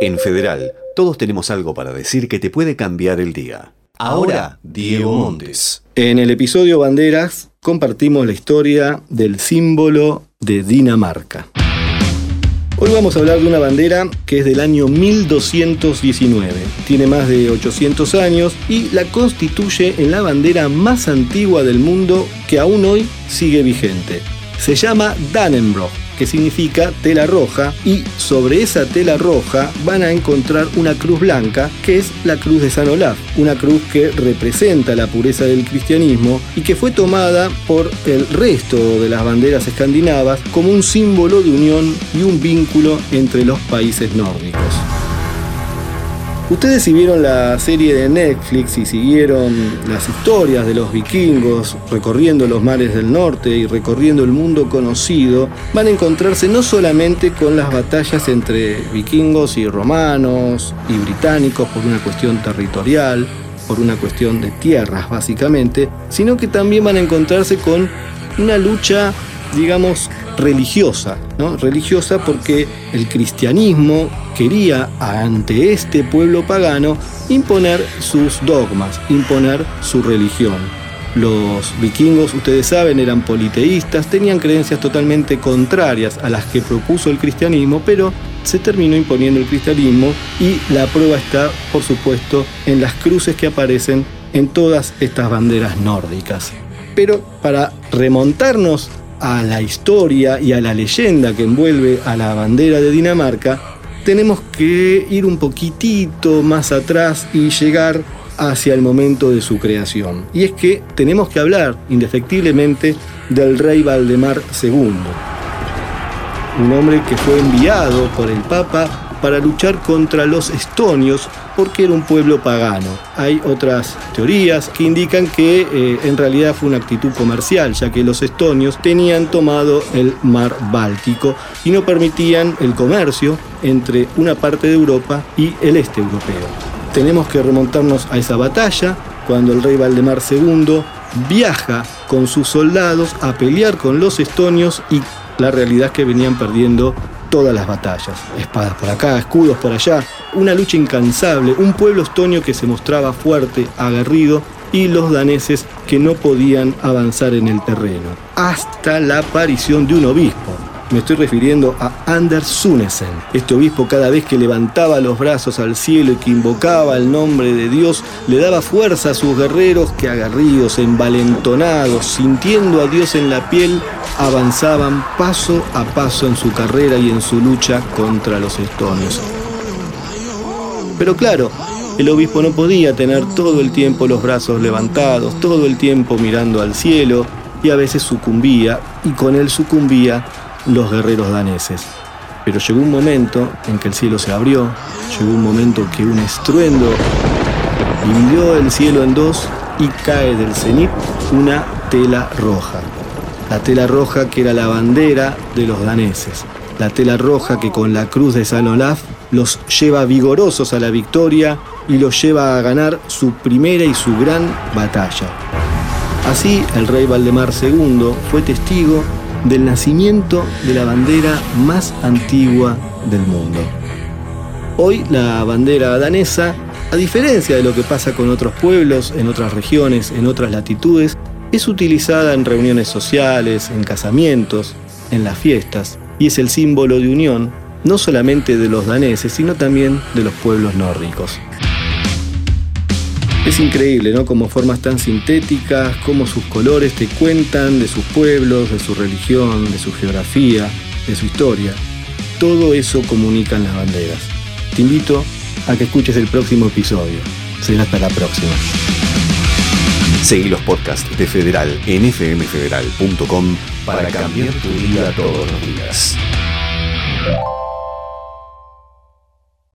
En Federal, todos tenemos algo para decir que te puede cambiar el día. Ahora, Diego Montes. En el episodio Banderas compartimos la historia del símbolo de Dinamarca. Hoy vamos a hablar de una bandera que es del año 1219. Tiene más de 800 años y la constituye en la bandera más antigua del mundo que aún hoy sigue vigente. Se llama Dannenbroch que significa tela roja, y sobre esa tela roja van a encontrar una cruz blanca, que es la cruz de San Olaf, una cruz que representa la pureza del cristianismo y que fue tomada por el resto de las banderas escandinavas como un símbolo de unión y un vínculo entre los países nórdicos. Ustedes si vieron la serie de Netflix y siguieron las historias de los vikingos recorriendo los mares del norte y recorriendo el mundo conocido, van a encontrarse no solamente con las batallas entre vikingos y romanos y británicos por una cuestión territorial, por una cuestión de tierras básicamente, sino que también van a encontrarse con una lucha, digamos, religiosa, ¿no? Religiosa porque el cristianismo quería ante este pueblo pagano imponer sus dogmas, imponer su religión. Los vikingos, ustedes saben, eran politeístas, tenían creencias totalmente contrarias a las que propuso el cristianismo, pero se terminó imponiendo el cristianismo y la prueba está, por supuesto, en las cruces que aparecen en todas estas banderas nórdicas. Pero para remontarnos a la historia y a la leyenda que envuelve a la bandera de Dinamarca, tenemos que ir un poquitito más atrás y llegar hacia el momento de su creación. Y es que tenemos que hablar indefectiblemente del rey Valdemar II, un hombre que fue enviado por el Papa para luchar contra los estonios porque era un pueblo pagano. Hay otras teorías que indican que eh, en realidad fue una actitud comercial, ya que los estonios tenían tomado el mar Báltico y no permitían el comercio entre una parte de Europa y el este europeo. Tenemos que remontarnos a esa batalla cuando el rey Valdemar II viaja con sus soldados a pelear con los estonios y la realidad es que venían perdiendo todas las batallas. Espadas por acá, escudos por allá, una lucha incansable, un pueblo estonio que se mostraba fuerte, aguerrido y los daneses que no podían avanzar en el terreno, hasta la aparición de un obispo, me estoy refiriendo a Anders Sunesen. Este obispo cada vez que levantaba los brazos al cielo y que invocaba el nombre de Dios, le daba fuerza a sus guerreros que agarridos, envalentonados, sintiendo a Dios en la piel, avanzaban paso a paso en su carrera y en su lucha contra los estonios. Pero claro, el obispo no podía tener todo el tiempo los brazos levantados, todo el tiempo mirando al cielo, y a veces sucumbía, y con él sucumbía los guerreros daneses. Pero llegó un momento en que el cielo se abrió, llegó un momento que un estruendo dividió el cielo en dos y cae del cenit una tela roja. La tela roja que era la bandera de los daneses. La tela roja que con la cruz de San Olaf los lleva vigorosos a la victoria y los lleva a ganar su primera y su gran batalla. Así el rey Valdemar II fue testigo del nacimiento de la bandera más antigua del mundo. Hoy la bandera danesa, a diferencia de lo que pasa con otros pueblos, en otras regiones, en otras latitudes, es utilizada en reuniones sociales, en casamientos, en las fiestas, y es el símbolo de unión no solamente de los daneses, sino también de los pueblos nórdicos. Es increíble, ¿no? Como formas tan sintéticas, como sus colores te cuentan de sus pueblos, de su religión, de su geografía, de su historia. Todo eso comunican las banderas. Te invito a que escuches el próximo episodio. Será hasta la próxima. Seguí los podcasts de Federal en fmfederal.com para cambiar tu vida todos los días.